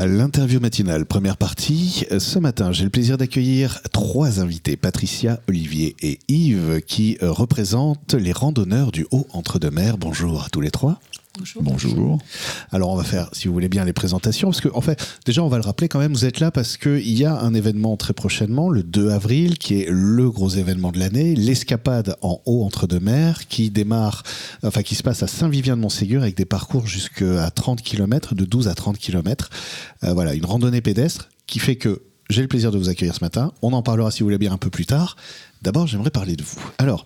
L'interview matinale, première partie. Ce matin, j'ai le plaisir d'accueillir trois invités, Patricia, Olivier et Yves, qui euh, représentent les randonneurs du Haut-Entre-deux-Mers. Bonjour à tous les trois. Bonjour. Alors on va faire, si vous voulez bien, les présentations, parce que en fait, déjà on va le rappeler quand même, vous êtes là parce qu'il y a un événement très prochainement, le 2 avril, qui est le gros événement de l'année, l'escapade en haut entre deux mers, qui démarre, enfin qui se passe à Saint-Vivien-de-Montségur avec des parcours jusqu'à 30 km, de 12 à 30 km. Euh, voilà, une randonnée pédestre qui fait que j'ai le plaisir de vous accueillir ce matin. On en parlera si vous voulez bien un peu plus tard. D'abord, j'aimerais parler de vous. Alors,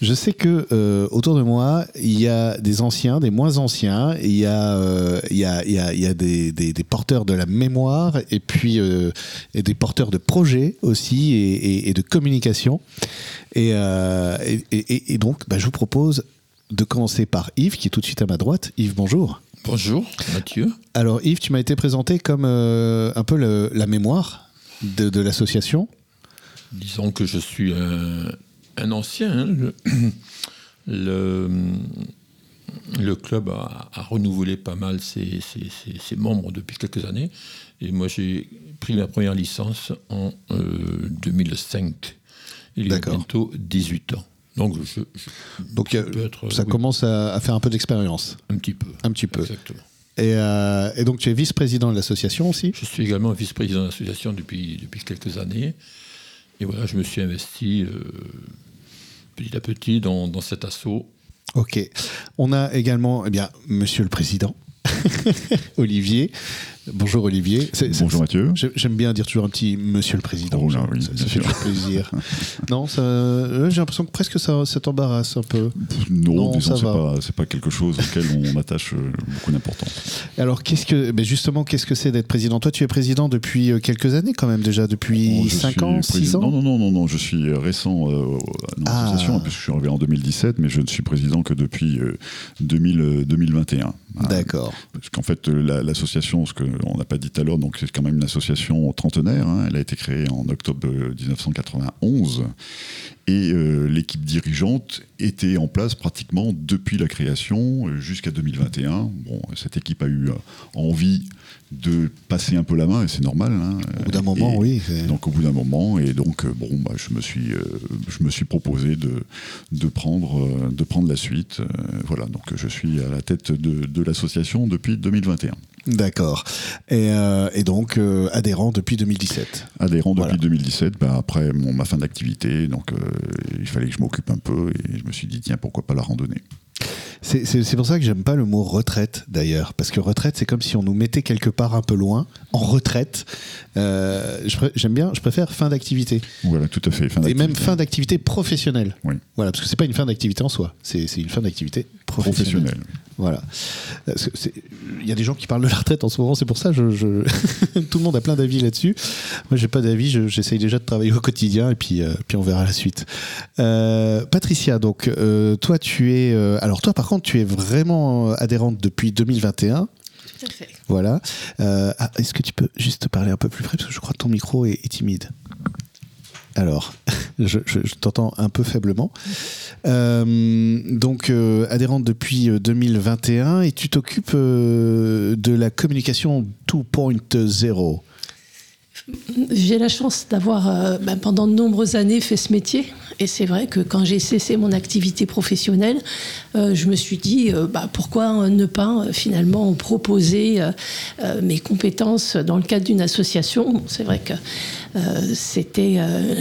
je sais que euh, autour de moi, il y a des anciens, des moins anciens, il y a, euh, il y a, il y a, il y a des, des, des, porteurs de la mémoire et puis euh, et des porteurs de projets aussi et, et, et de communication. Et, et donc, bah, je vous propose de commencer par Yves, qui est tout de suite à ma droite. Yves, bonjour. Bonjour, Mathieu. Alors, Yves, tu m'as été présenté comme un peu le, la mémoire de, de l'association. Disons que je suis un, un ancien. Hein. Le, le, le, club a, a, renouvelé pas mal ses, ses, ses, ses, membres depuis quelques années. Et moi, j'ai pris ma première licence en euh, 2005. Il y a bientôt 18 ans. Donc, je, je, Donc être, ça oui. commence à, à, faire un peu d'expérience. Un petit peu. Un petit peu. Exactement. Et, euh, et donc, tu es vice-président de l'association aussi? Je suis également vice-président de l'association depuis, depuis quelques années. Et voilà, je me suis investi euh, petit à petit dans, dans, cet assaut. Ok. On a également, eh bien, Monsieur le Président, Olivier. Bonjour Olivier. Bonjour Mathieu. J'aime bien dire toujours un petit Monsieur le Président. Oh là, oui, ça, ça fait toujours plaisir. non, euh, j'ai l'impression que presque ça, ça t'embarrasse un peu. Non, non disons, c'est pas, pas quelque chose auquel on attache euh, beaucoup d'importance. Alors, qu'est-ce que, ben justement, qu'est-ce que c'est d'être président? Toi, tu es président depuis euh, quelques années quand même déjà, depuis 5 ans, 6 ans? Non, non, non, non, non, je suis récent euh, dans l'association, ah. puisque je suis arrivé en 2017, mais je ne suis président que depuis euh, 2000, 2021. D'accord. Parce qu'en fait, l'association, ce qu'on n'a pas dit tout à l'heure, donc c'est quand même une association trentenaire. Hein, elle a été créée en octobre 1991 et euh, l'équipe dirigeante était en place pratiquement depuis la création jusqu'à 2021. Bon, cette équipe a eu envie de passer un peu la main et c'est normal. Hein. Au bout d'un moment, et oui. Donc au bout d'un moment et donc bon, bah, je me suis, euh, je me suis proposé de de prendre euh, de prendre la suite. Euh, voilà, donc je suis à la tête de, de l'association depuis 2021. D'accord. Et, euh, et, donc euh, adhérent depuis 2017. Adhérent depuis voilà. 2017. Bah, après mon, ma fin d'activité, donc euh, il fallait que je m'occupe un peu et je me suis dit tiens pourquoi pas la randonnée. C'est pour ça que j'aime pas le mot retraite d'ailleurs, parce que retraite c'est comme si on nous mettait quelque part un peu loin, en retraite. Euh, j'aime bien, je préfère fin d'activité. Voilà, tout à fait. Fin Et même fin d'activité professionnelle. Oui. Voilà, parce que c'est pas une fin d'activité en soi, c'est une fin d'activité professionnelle. professionnelle. Voilà. Il y a des gens qui parlent de la retraite en ce moment, c'est pour ça je, je... tout le monde a plein d'avis là-dessus. Moi, j'ai pas d'avis, j'essaye déjà de travailler au quotidien et puis, euh, puis on verra la suite. Euh, Patricia, donc euh, toi tu es, euh, alors toi par contre tu es vraiment adhérente depuis 2021. Tout à fait. Voilà. Ah, Est-ce que tu peux juste parler un peu plus près parce que je crois que ton micro est, est timide. Alors, je, t'entends un peu faiblement. Euh, donc, euh, adhérente depuis 2021 et tu t'occupes euh, de la communication 2.0. J'ai la chance d'avoir, euh, ben, pendant de nombreuses années, fait ce métier. Et c'est vrai que quand j'ai cessé mon activité professionnelle, euh, je me suis dit, euh, bah, pourquoi ne pas finalement proposer mes compétences dans le cadre d'une association C'est vrai que c'était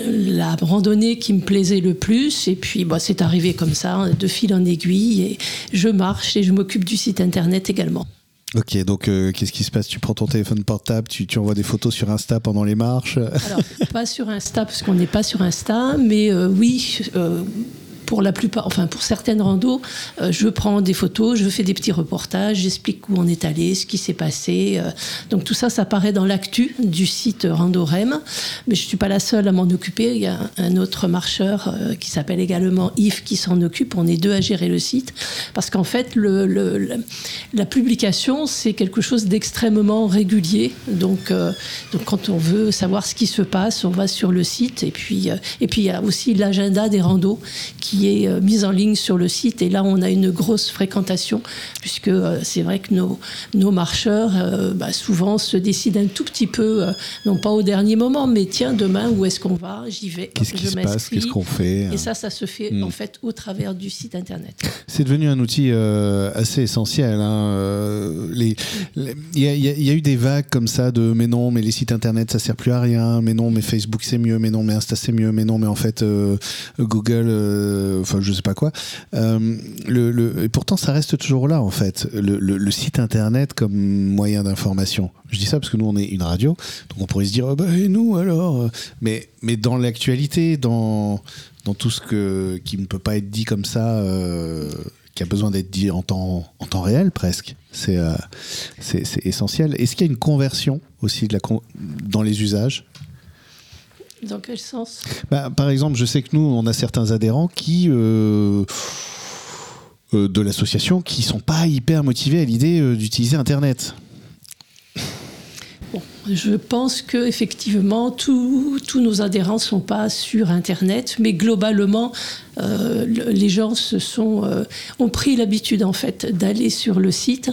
la randonnée qui me plaisait le plus. Et puis, bah, c'est arrivé comme ça, de fil en aiguille. Et je marche et je m'occupe du site internet également. Ok, donc euh, qu'est-ce qui se passe? Tu prends ton téléphone portable, tu, tu, envoies des photos sur Insta pendant les marches? Alors, pas sur Insta, parce qu'on n'est pas sur Insta, mais euh, oui, euh, pour la plupart, enfin pour certaines randos, euh, je prends des photos, je fais des petits reportages, j'explique où on est allé, ce qui s'est passé. Euh, donc tout ça, ça paraît dans l'actu du site Randorem. Mais je suis pas la seule à m'en occuper. Il y a un autre marcheur euh, qui s'appelle également Yves qui s'en occupe. On est deux à gérer le site parce qu'en fait, la, publication c'est quelque chose d'extrêmement régulier. Donc, donc quand on veut savoir ce qui se passe, on va sur le site et puis et puis il y a aussi l'agenda des randos qui qui est euh, mise en ligne sur le site. Et là, on a une grosse fréquentation, puisque euh, c'est vrai que nos, nos marcheurs, bah, souvent, se décident un tout petit peu, non pas au dernier moment, mais tiens, demain, où est-ce qu'on va? J'y vais. Qu'est-ce qui se passe? Qu'est-ce qu'on fait? Et ça, ça se fait hmm. en fait au travers du site internet. C'est devenu un outil assez essentiel. Il y, y, a eu des vagues comme ça de mais non, mais les sites internet, ça sert plus à rien, mais non, mais Facebook c'est mieux, mais non, mais Insta c'est mieux, mais non, mais en fait Google, enfin je sais pas quoi. Euh, et pourtant, ça reste toujours là, en fait, le, site internet comme moyen d'information. Je dis ça parce que nous, on est une radio, donc on pourrait se dire, oh, bah, et nous alors mais, mais dans l'actualité, dans, dans tout ce que, qui ne peut pas être dit comme ça, euh, qui a besoin d'être dit en temps, en temps réel presque, c'est euh, c'est essentiel. Est-ce qu'il y a une conversion aussi de la dans les usages? Dans quel sens? Bah, Par exemple, je sais que nous, on a certains adhérents qui... Euh, euh, de l'association qui sont pas hyper motivés à l'idée euh, d'utiliser Internet. je pense que effectivement tous nos adhérents ne sont pas sur Internet, mais globalement, les gens se sont, ont pris l'habitude en fait d'aller sur le site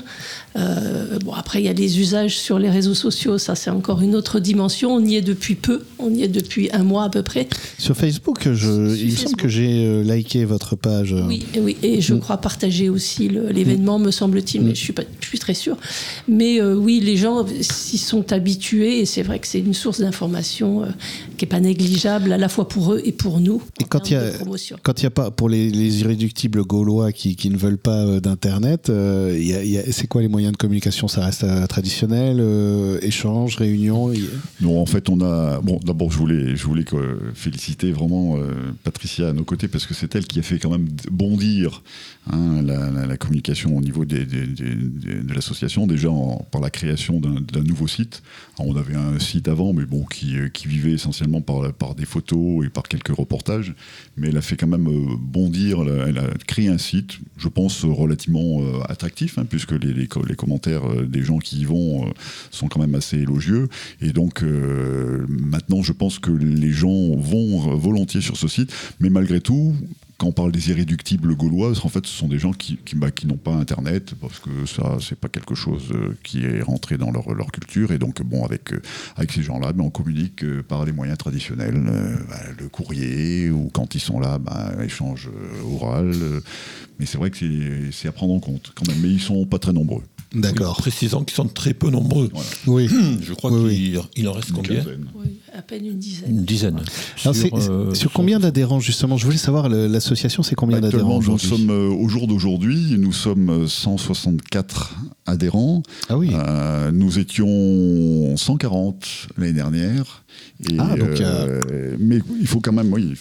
euh, bon, après, il y a les usages sur les réseaux sociaux, ça c'est encore une autre dimension. On y est depuis peu, on y est depuis un mois à peu près. Sur Facebook, je, il me semble que j'ai euh, liké votre page. Oui, oui et je mm. crois partager aussi l'événement, me semble-t-il, mais mm. je suis, pas, je suis très sûre. Mais euh, oui, les gens s'y sont habitués et c'est vrai que c'est une source d'information qui n'est pas négligeable à la fois pour eux et pour nous. Et quand il y a, quand il y a pas, pour les, irréductibles gaulois qui, qui, ne veulent pas d'Internet, c'est quoi les moyens de communication, ça reste euh, traditionnel, euh, échange, réunion Non, en fait, on a. Bon, d'abord, je voulais, je voulais féliciter vraiment euh, Patricia à nos côtés parce que c'est elle qui a fait quand même bondir hein, la, communication au niveau de l'association, déjà par la création d'un nouveau site. on avait un site avant, mais bon, qui, qui vivait essentiellement par, des photos et par quelques reportages, mais elle a fait quand même bondir, elle a, créé un site, je pense, relativement attractif, hein, puisque les, commentaires euh, des gens qui y vont euh, sont quand même assez élogieux. Et donc euh, maintenant, je pense que les gens vont volontiers sur ce site, mais malgré tout, quand on parle des irréductibles gaulois, en fait, ce sont des gens qui, qui, bah, qui n'ont pas Internet, parce que ça, c'est pas quelque chose qui est rentré dans leur, leur culture. Et donc, bon, avec, avec ces gens-là, ben, on communique par les moyens traditionnels, bah, le courrier, ou quand ils sont là, bah, échange oral. mais c'est vrai que c'est à prendre en compte quand même. Mais ils sont pas très nombreux. D'accord. précisant qu'ils sont très peu nombreux. Oui. Je crois qu'il en reste combien? À peine une dizaine. Une dizaine. sur, euh, combien d'adhérents justement? Je voulais savoir, l'association, c'est combien d'adhérents aujourd'hui? Nous sommes, euh, au jour d'aujourd'hui, nous sommes 164 adhérents. Ah oui. Euh, nous étions 140 l'année dernière. ah, donc euh, mais il faut quand même, oui,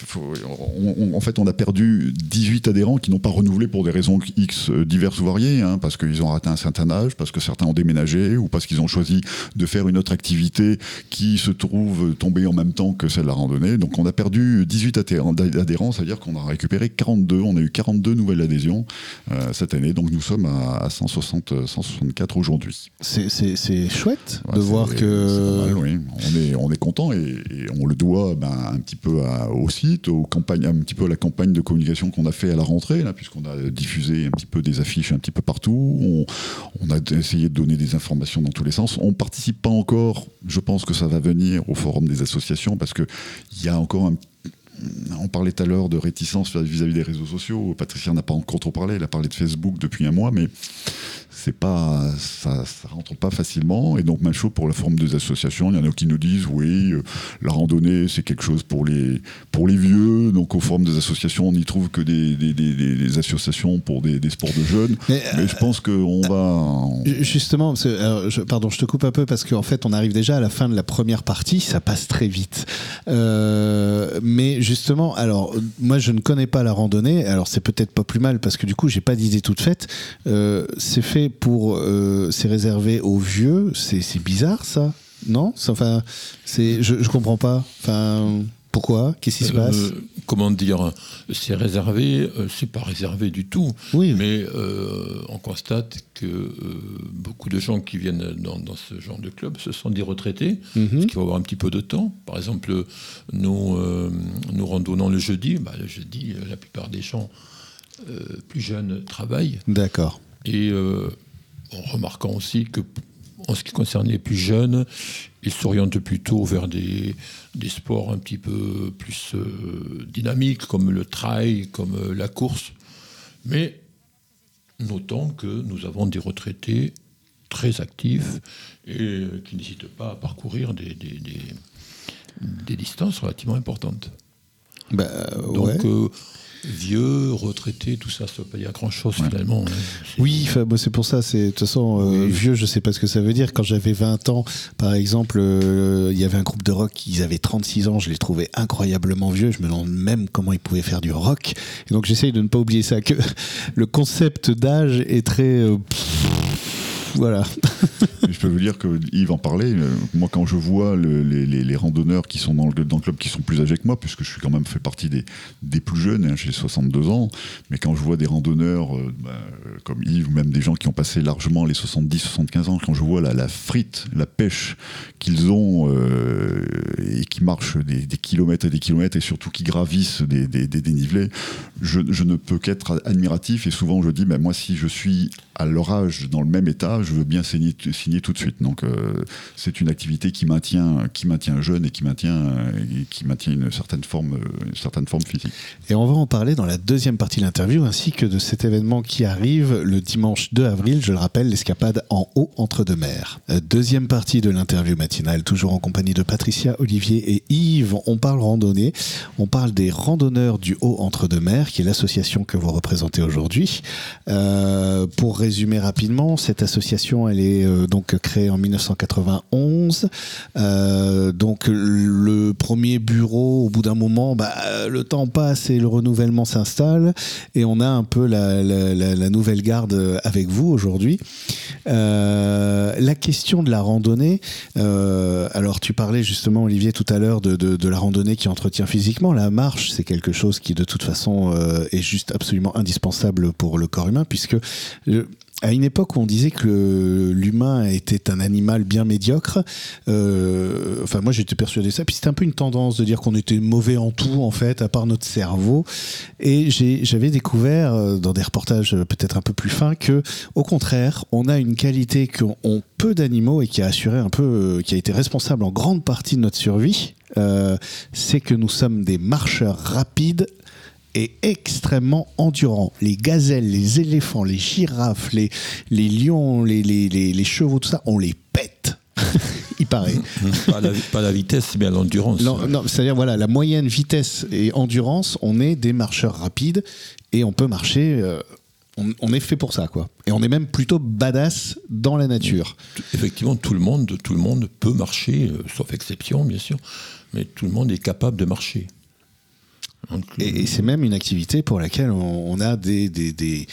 en fait, on a perdu 18 adhérents qui n'ont pas renouvelé pour des raisons X diverses ou variées, hein, parce qu'ils ont atteint un certain âge, parce que certains ont déménagé, ou parce qu'ils ont choisi de faire une autre activité qui se trouve en même temps que celle de la randonnée. Donc on a perdu 18 adhérents, c'est-à-dire qu'on a récupéré 42, on a eu 42 nouvelles adhésions euh, cette année, donc nous sommes à, 160, 164 aujourd'hui. C'est chouette de voir que... oui. On est, on est content et, on le doit ben, un petit peu au site, aux campagnes, un petit peu à la campagne de communication qu'on a fait à la rentrée, puisqu'on a diffusé un petit peu des affiches un petit peu partout. On, on, a essayé de donner des informations dans tous les sens. On participe pas encore, je pense que ça va venir au forum des associations, parce qu'il y a encore un on parlait tout à l'heure de réticence vis-à-vis des réseaux sociaux. Patricia n'a pas encore trop parlé. Elle a parlé de Facebook depuis un mois, mais c'est pas, ça, ça rentre pas facilement. Et donc, même chose pour la forme des associations. Il y en a qui nous disent, oui, euh, la randonnée, c'est quelque chose pour les, pour les vieux. Donc, au forum des associations, on n'y trouve que des, des, des, associations pour des, sports de jeunes. Mais, je euh, pense qu'on va. Justement, je, pardon, je te coupe un peu parce qu'en fait, on arrive déjà à la fin de la première partie. Ça passe très vite. Euh, mais justement, alors, moi, je ne connais pas la randonnée. Alors, c'est peut-être pas plus mal parce que du coup, j'ai pas d'idée toute faite. c'est fait pour euh, c'est réservé aux vieux, c'est bizarre ça, non? Enfin, c'est je, je comprends pas. Enfin, pourquoi? Qu'est-ce qui se passe? euh, comment dire, c'est réservé, euh, c'est pas réservé du tout. Oui. Mais euh, on constate que euh, beaucoup de gens qui viennent dans, dans ce genre de club, ce sont des retraités, Mhm. parce qu'il faut avoir un petit peu de temps. Par exemple, nous, nous randonnons le jeudi. Bah, le jeudi, la plupart des gens plus jeunes travaillent. D'accord. Et en remarquant aussi que, en ce qui concerne les plus jeunes, ils s'orientent plutôt vers des, sports un petit peu plus euh, dynamiques, comme le trail, comme euh, la course. Mais notons que nous avons des retraités très actifs et euh, qui n'hésitent pas à parcourir des distances relativement importantes. Bah, Donc, ouais. euh, vieux, retraités, tout ça, ça ne veut pas dire grand-chose finalement. hein. Oui, c'est pour ça. C'est de toute façon euh, Oui. vieux. Je sais pas ce que ça veut dire. Quand j'avais 20 ans, par exemple, euh, il y avait un groupe de rock. Ils avaient 36 ans. Je les trouvais incroyablement vieux. Je me demande même comment ils pouvaient faire du rock. Et donc j'essaye de ne pas oublier ça. Que le concept d'âge est très voilà. Je peux vous dire que Yves en parlait. euh, Moi, quand je vois le- les, randonneurs qui sont dans le, dans le club, qui sont plus âgés que moi, puisque je suis quand même fait partie des, des plus jeunes, hein, j'ai 62 ans, mais quand je vois des randonneurs euh, bah, euh, comme Yves, ou même des gens qui ont passé largement les 70-75 ans, quand je vois la, la frite, la pêche qu'ils ont et qui marchent des, kilomètres et des kilomètres, et surtout qui gravissent des, des- dénivelés, je, ne peux qu'être admiratif. Et souvent, je dis, ben, moi, si je suis à leur âge dans le même état, je veux bien signer, signer tout de suite. Donc, euh, c'est une activité qui maintient, qui maintient jeune et qui maintient, et qui maintient une certaine forme, une certaine forme physique. Et on va en parler dans la deuxième partie de l'interview, ainsi que de cet événement qui arrive le dimanche 2 avril, je le rappelle, l'escapade en haut entre deux mers. Euh, Deuxième partie de l'interview matinale, toujours en compagnie de Patricia, Olivier et Yves. On parle randonnée, on parle des randonneurs du haut entre deux mers, qui est l'association que vous représentez aujourd'hui. Euh, pour résumer rapidement, cette association, elle est euh, donc créée en 1991. Euh, donc le premier bureau, au bout d'un moment, bah, le temps passe et le renouvellement s'installe, et on a un peu la, nouvelle garde avec vous aujourd'hui. Euh, la question de la randonnée, alors tu parlais justement Olivier tout à l'heure de, la randonnée qui entretient physiquement, la marche c'est quelque chose qui de toute façon est juste absolument indispensable pour le corps humain, puisque à une époque où on disait que l'humain était un animal bien médiocre, euh, enfin moi j'étais persuadé de ça, puis c'était un peu une tendance de dire qu'on était mauvais en tout en fait, à part notre cerveau. Et j'avais découvert euh, dans des reportages peut-être un peu plus fins que, au contraire, on a une qualité qu'ont ont peu d'animaux et qui a assuré un peu, euh, qui a été responsable en grande partie de notre survie. euh, c'est que nous sommes des marcheurs rapides et extrêmement endurants. Les gazelles, les éléphants, les girafes, les, les lions, les, les, les, les chevaux, tout ça, on les pète. Il paraît. pas, la, pas la vitesse, mais l'endurance. Non, non, c'est-à-dire voilà, la moyenne vitesse et endurance, on est des marcheurs rapides et on peut marcher. euh, on, on est fait pour ça, quoi. Et on est même plutôt badass dans la nature. Effectivement, tout le monde, tout le monde peut marcher, euh, sauf exception, bien sûr, mais tout le monde est capable de marcher. Et, c'est même une activité pour laquelle on, a des, des, des,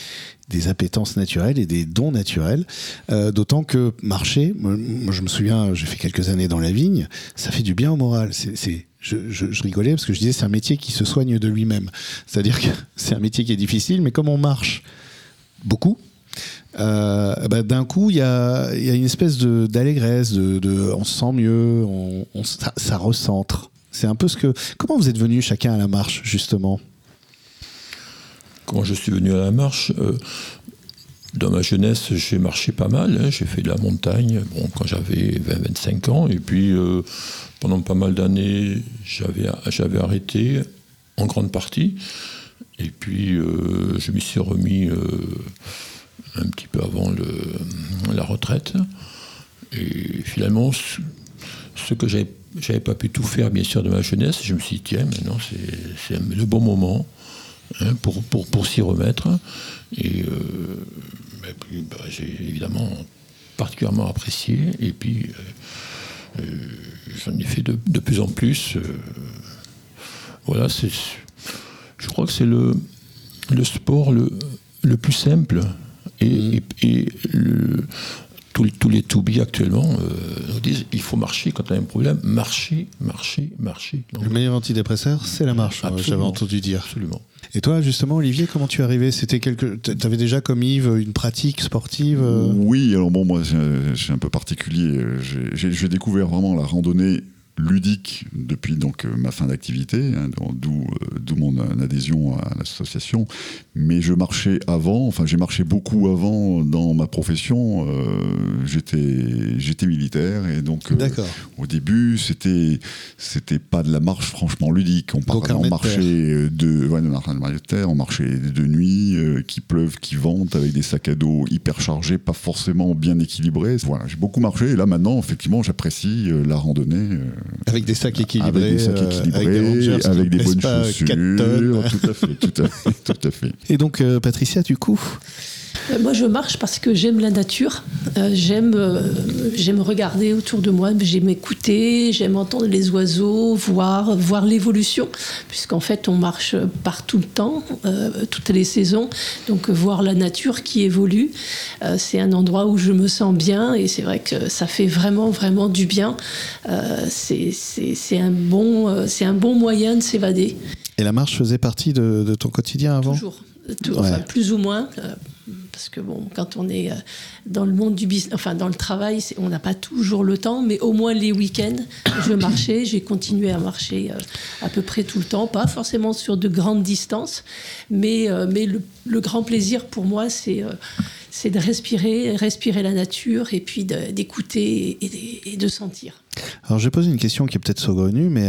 des appétences naturelles et des dons naturels. Euh, D'autant que marcher, moi, je me souviens, j'ai fait quelques années dans la vigne, ça fait du bien au moral. C'est, je, rigolais parce que je disais c'est un métier qui se soigne de lui-même. C'est-à-dire que c'est un métier qui est difficile, mais comme on marche beaucoup, euh, bah, d'un coup, il y y a une espèce d'allégresse, de, de- on se sent mieux, on, ça recentre. C'est un peu ce que. Comment vous êtes venus chacun à la marche, justement? Quand je suis venu à la marche, euh, dans ma jeunesse, j'ai marché pas mal. hein. J'ai fait de la montagne bon, quand j'avais 20-25 ans. Et puis, euh, pendant pas mal d'années, j'avais arrêté en grande partie. Et puis, euh, je m'y suis remis un petit peu avant la retraite. Et finalement, ce, que j'avais j'avais pas pu tout faire, bien sûr, de ma jeunesse, je me suis dit, tiens, maintenant, c'est c'est le bon moment hein, pour, pour, pour s'y remettre. Et, euh, et puis, bah, j'ai évidemment particulièrement apprécié. Et puis, euh, euh, j'en ai fait de, de plus en plus. voilà, c'est, je crois que c'est le, le sport le, le plus simple et, et- et le- tous, les- tous les to-be actuellement euh, nous disent il faut marcher quand on a un problème. Marcher, marcher, marcher. Donc, Le meilleur antidépresseur, c'est la marche, hein, j'avais entendu dire. Absolument. Et toi, justement, Olivier, comment tu es arrivé? C'était quelque... T'avais déjà comme Yves une pratique sportive euh? Oui, alors bon, moi, suis un peu particulier. J'ai découvert vraiment la randonnée ludique depuis donc euh, ma fin d'activité, hein, d'où euh, d'où mon adhésion à l'association. Mais je marchais avant, enfin j'ai marché beaucoup avant dans ma profession. euh, J'étais j'étais militaire et donc euh, au début c'était c'était pas de la marche franchement ludique. On, parlait- marchait de ouais, de terre, on marchait de nuit, euh, qui pleuve, qui vente, avec des sacs à dos hyper chargés, pas forcément bien équilibrés. Voilà, j'ai beaucoup marché et là maintenant effectivement j'apprécie la randonnée. Euh, Avec des sacs équilibrés, avec des sacs euh, équilibrés, avec des rangers avec des bonnes pas chaussures. 4 tonnes. Tout à fait, tout à fait, tout à fait. Et donc, euh, Patricia, du coup Euh, Moi, je marche parce que j'aime la nature. Euh, j'aime, euh, j'aime regarder autour de moi, j'aime écouter, j'aime entendre les oiseaux, voir, voir l'évolution, puisqu'en fait, on marche partout le temps, euh, toutes les saisons. Donc, euh, voir la nature qui évolue, euh, c'est un endroit où je me sens bien et c'est vrai que ça fait vraiment, vraiment du bien. Euh, c'est, un bon, euh, c'est un bon moyen de s'évader. Et la marche faisait partie de, de ton quotidien avant? Toujours. Tout- enfin, Ouais. plus ou moins. Parce que bon, quand on est euh, dans le monde du business, enfin dans le travail, on n'a pas toujours le temps, mais au moins les week-ends, je marchais, j'ai continué à marcher euh, à peu près tout le temps, pas forcément sur de grandes distances, mais, euh, le, grand plaisir pour moi, c'est de respirer, respirer la nature et puis d'écouter et, de sentir. Alors, j'ai posé une question qui est peut-être saugrenue, mais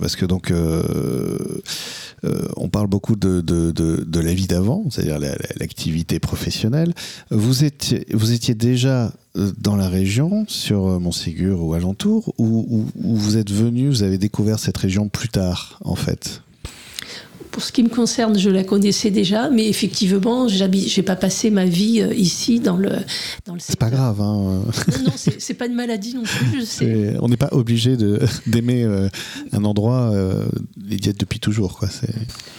parce que donc euh, on parle beaucoup de, de, de, la vie d'avant, c'est-à-dire la- la- l'activité professionnelle. Vous étiez, vous étiez déjà euh, dans la région, sur euh, Montségur ou alentour, ou, ou- ou vous êtes venu, vous avez découvert cette région plus tard, en fait? Pour ce qui me concerne, je la connaissais déjà, mais effectivement, j'ai pas passé ma vie euh, ici dans le dans le C'est pas grave, hein. Non, non, c'est pas une maladie non plus, je sais. On n'est pas obligé d'aimer euh, un endroit euh, d'y être depuis toujours. Quoi.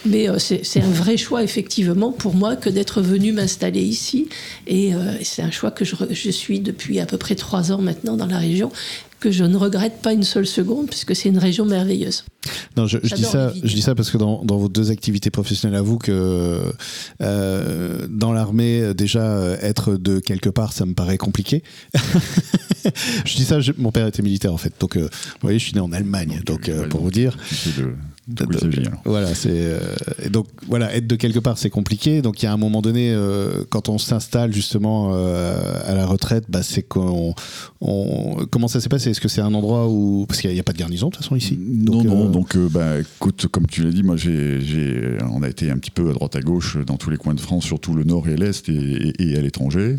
Mais euh, c'est un vrai choix, effectivement, pour moi, que d'être venu m'installer ici. Et c'est un choix que je suis depuis à peu près trois ans maintenant dans la région, que je ne regrette pas une seule seconde, puisque c'est une région merveilleuse. Non, je, je dis ça, je dis ça parce que dans, dans vos deux activités professionnelles, avoue que euh, dans l'armée, déjà euh, être de quelque part, ça me paraît compliqué. je dis ça, je- mon père était militaire en fait, donc euh, vous voyez, je suis né en Allemagne, donc euh, pour vous dire. Alors. Voilà, c'est euh, donc voilà, être de quelque part, c'est compliqué. Donc il y a un moment donné, euh, quand on s'installe justement euh, à la retraite, bah, c'est qu'on on- comment ça s'est passé? Est-ce que c'est un endroit où parce qu'il n'y a, pas de garnison de toute façon ici? Non, Donc, non, donc bah, écoute, comme tu l'as dit, moi j'ai, j'ai- on a été un petit peu à droite à gauche dans tous les coins de France, surtout le nord et l'est et, et- et à l'étranger.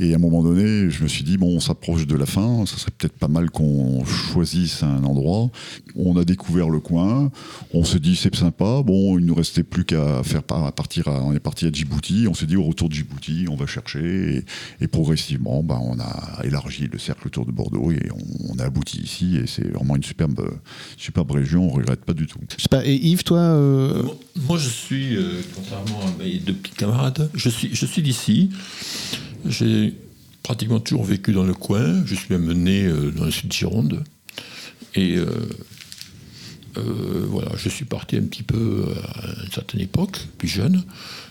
Et à un moment donné, je me suis dit, bon, on s'approche de la fin, ça serait peut-être pas mal qu'on choisisse un endroit. On a découvert le coin, on se dit c'est sympa, bon, il nous restait plus qu'à faire à partir, à- on est parti à Djibouti, on s'est dit au retour de Djibouti, on va chercher, et, et progressivement, bah, on a élargi le cercle autour de Bordeaux et on, on a abouti ici, et c'est vraiment une superbe, superbe région, on regrette pas du tout. je sais pas. Et Yves, toi, euh, Moi, moi, je suis, euh, contrairement à mes deux petits camarades, je suis, je suis d'ici. J'ai pratiquement toujours vécu dans le coin. Je suis même né euh, dans le sud de Gironde. Et euh, euh, je suis parti un petit peu à une certaine époque, plus jeune.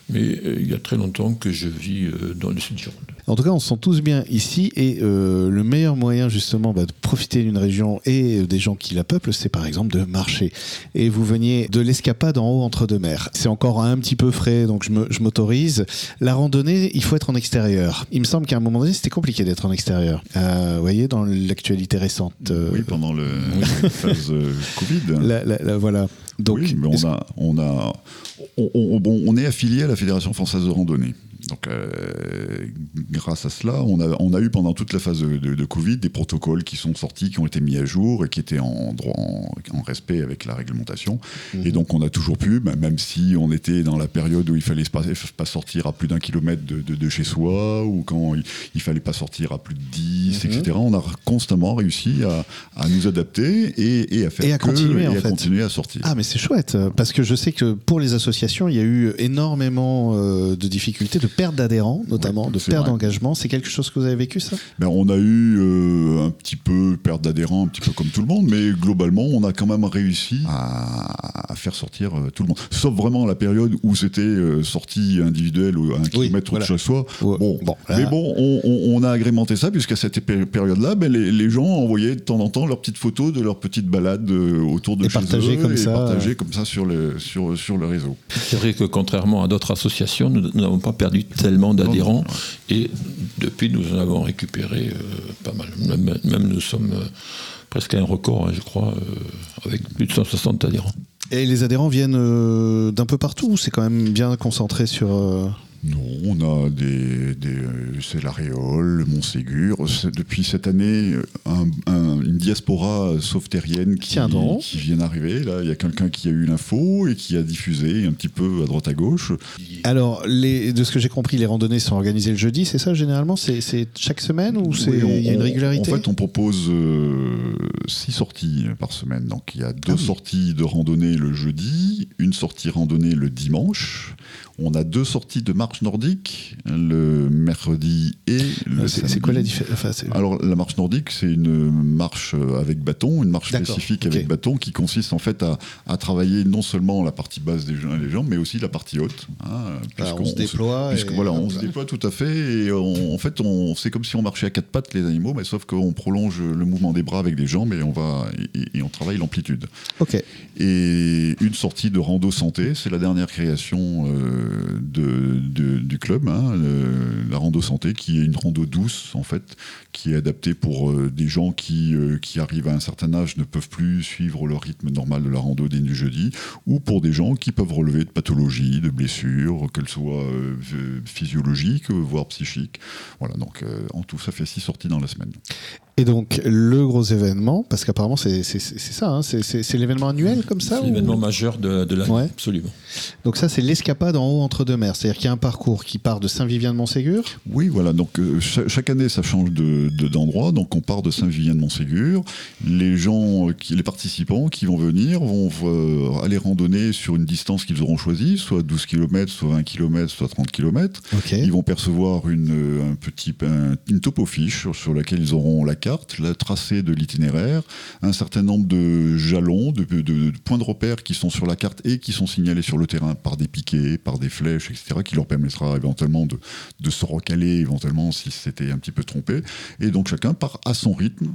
Mais euh, il y a très longtemps que je vis euh, dans le sud de Gironde. En tout cas, on se sent tous bien ici et euh, le meilleur moyen justement bah, de profiter d'une région et des gens qui la peuplent, c'est par exemple de marcher. Et vous veniez de l'escapade en haut entre deux mers. C'est encore un petit peu frais, donc je m'autorise. La randonnée, il faut être en extérieur. Il me semble qu'à un moment donné, c'était compliqué d'être en extérieur. Euh, vous voyez, dans l'actualité récente. euh, Oui, pendant le, la phase Covid. la- la- la- voilà. Donc, oui, mais on a, on a, on, on- bon, on est affilié à la Fédération française de randonnée. Donc, euh, grâce à cela, on a, on a eu pendant toute la phase de, de- de Covid des protocoles qui sont sortis, qui ont été mis à jour et qui étaient en, droit, en, en respect avec la réglementation. Et donc, on a toujours pu, bah, même si on était dans la période où il fallait pas, pas sortir à plus d'un kilomètre de, de- chez soi, ou quand il, il fallait pas sortir à plus de 10, Mhm. etc., on a constamment réussi à, à nous adapter et, et à faire Et à que- continuer, et en à fait. continuer à sortir. Ah mais c'est chouette parce que je sais que pour les associations il y a eu énormément euh, de difficultés de perte d'adhérents, notamment, Ouais, de perte d'engagement. C'est quelque chose que vous avez vécu, ça? Ben, on a eu euh, un petit peu perte d'adhérents, un petit peu comme tout le monde, mais globalement, on a quand même réussi à, à faire sortir euh, tout le monde. Sauf vraiment la période où c'était euh, sortie individuelle ou un kilomètre voilà. de chez soi. Ouais, Bon, bon, là- mais bon, on, on- on a agrémenté ça puisqu'à cette pé- période-là, ben, les, les gens envoyaient de temps en temps leurs petites photos de leurs petites balades euh, autour de Et chez partager eux comme et ça, partager euh. comme ça sur le sur sur le réseau. C'est vrai que contrairement à d'autres associations, nous n'avons pas perdu tellement d'adhérents et depuis nous en avons récupéré euh, pas mal. Même, même nous sommes euh, presque à un record, hein, je crois, euh, avec plus de 160 adhérents. Et les adhérents viennent euh, d'un peu partout ou c'est quand même bien concentré sur. Euh, Non, on a des, des euh, c'est l'Aréole, le Montségur. Depuis cette année, un- un- une diaspora sauvetérienne qui, Tiens donc. qui vient d'arriver. Là, il y a quelqu'un qui a eu l'info et qui a diffusé un petit peu à droite à gauche. Alors, les, de ce que j'ai compris, les randonnées sont organisées le jeudi, c'est ça généralement? C'est chaque semaine ou c'est Oui, il y a une régularité? En fait, on propose euh, six sorties par semaine. Donc, il y a deux Ah oui. sorties de randonnée le jeudi, une sortie randonnée le dimanche. On a deux sorties de marche nordique le mercredi et le C'est quoi la différence enfin, Alors la marche nordique, c'est une marche avec bâton, une marche spécifique avec bâton qui consiste en fait à, à travailler non seulement la partie basse des les jambes, mais aussi la partie haute. hein, puisqu'on- on se déploie puisque et voilà, on se déploie tout à fait. Et on- en fait, c'est comme si on marchait à quatre pattes les animaux, mais sauf qu'on prolonge le mouvement des bras avec des jambes et on va et, et on travaille l'amplitude. Ok. Et une sortie de rando santé, c'est la dernière création euh, de, de- du club, hein, le- la rando santé, qui est une rando douce en fait, qui est adaptée pour euh, des gens qui, euh, qui arrivent à un certain âge ne peuvent plus suivre le rythme normal de la rando dès du jeudi, ou pour des gens qui peuvent relever de pathologies, de blessures, qu'elles soient euh, physiologiques, voire psychiques. Voilà, donc euh, en tout, ça fait six sorties dans la semaine. Et donc, le gros événement, parce qu'apparemment, c'est ça, hein, c'est- l'événement annuel comme ça C'est ou- l'événement majeur de, de l'année, Ouais. absolument. Donc, ça, c'est l'escapade en haut entre deux mers. C'est-à-dire qu'il y a un parcours qui part de Saint-Vivien-de-Montségur. Oui, voilà. Donc euh, cha- chaque année, ça change de- de- d'endroit. donc on part de Saint-Vivien-de-Montségur. Les gens, euh, qui, les participants qui vont venir vont euh, aller randonner sur une distance qu'ils auront choisie, soit 12 km, soit 20 km, soit 30 km. Ils vont percevoir une, un petit, un- une topo-fiche sur, sur laquelle ils auront la carte, le tracé de l'itinéraire, un certain nombre de jalons, de, de- de points de repère qui sont sur la carte et qui sont signalés sur le terrain par des piquets, par des flèches, etc., qui leur permettra éventuellement de, de se recaler, éventuellement, si c'était un petit peu trompé. Et donc chacun part à son rythme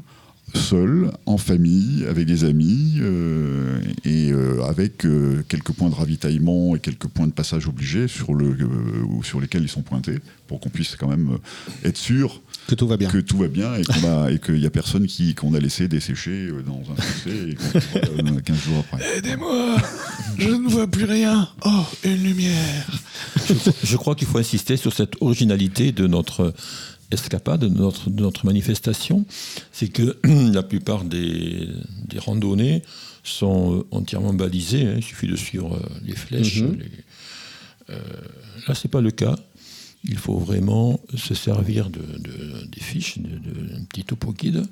seul, en famille, avec des amis, euh, et euh, avec euh, quelques points de ravitaillement et quelques points de passage obligés sur, le, euh, ou sur lesquels ils sont pointés, pour qu'on puisse quand même être sûr Que tout va bien. que tout va bien et qu'il n'y a personne qui qu'on a laissé dessécher dans un fossé et qu'on revoit, euh, 15 jours après. Aidez-moi Je ne vois plus rien Oh, une lumière Je crois qu'il faut insister sur cette originalité de notre escapade, de notre, de notre manifestation? C'est que la plupart des, des randonnées sont euh, entièrement balisées. hein. Il suffit de suivre euh, les flèches. Mhm. les- euh, là, c'est pas le cas. Il faut vraiment se servir de, de- des fiches, de, de, d'un petit topo guide.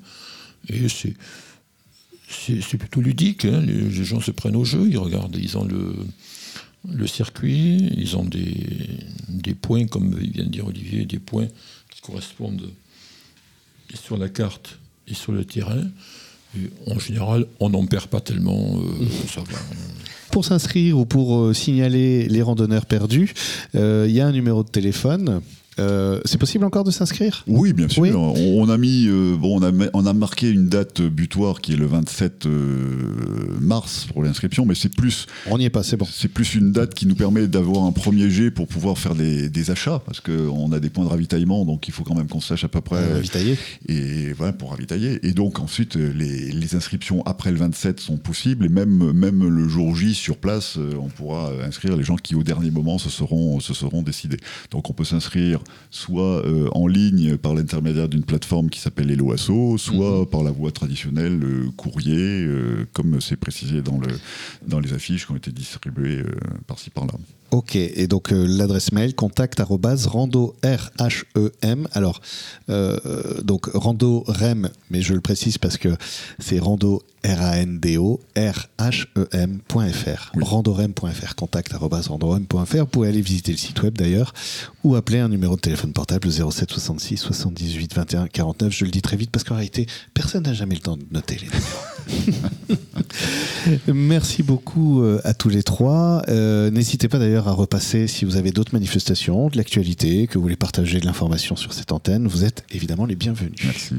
Et c'est plutôt ludique. hein. Les, les gens se prennent au jeu, ils regardent, ils ont le, le circuit, ils ont des, des points, comme vient de dire Olivier, des points correspondent sur la carte et sur le terrain. Et en général, on n'en perd pas tellement, euh, ça va. Pour s'inscrire ou pour euh, signaler les randonneurs perdus, euh, il y a un numéro de téléphone. Euh, c'est possible encore de s'inscrire? Oui, bien sûr. Oui. On, on a mis, euh, bon, on a, on a marqué une date butoir qui est le 27 euh, mars pour l'inscription, mais c'est plus, On n'y est pas, c'est bon. c'est plus une date qui nous permet d'avoir un premier jet pour pouvoir faire des, des achats, parce qu'on a des points de ravitaillement, donc il faut quand même qu'on sache à peu près. Ravitailler. et voilà pour ravitailler. Et donc ensuite, euh, les, les inscriptions après le 27 sont possibles, et même, même le jour J sur place, on pourra inscrire les gens qui au dernier moment se seront, se seront décidés. Donc on peut s'inscrire soit euh, en ligne par l'intermédiaire d'une plateforme qui s'appelle Eloasso, soit par la voie traditionnelle, euh, courrier, euh, comme c'est précisé dans, le, dans les affiches qui ont été distribuées par-ci par-là. Ok, et donc euh, l'adresse mail contact rando r h e m. Alors euh, donc rando rem, mais je le précise parce que c'est rando R-A-N-D-O-R-H-E-M.fr. Oui. Randorem.fr. Contact arobase randorem.fr. Vous pouvez aller visiter le site web d'ailleurs ou appeler un numéro de téléphone portable 07 66 78 21 49. Je le dis très vite parce qu'en réalité, personne n'a jamais le temps de noter les numéros. Merci beaucoup euh, à tous les trois. Euh, N'hésitez pas d'ailleurs à repasser si vous avez d'autres manifestations, de l'actualité, que vous voulez partager de l'information sur cette antenne. Vous êtes évidemment les bienvenus. Merci.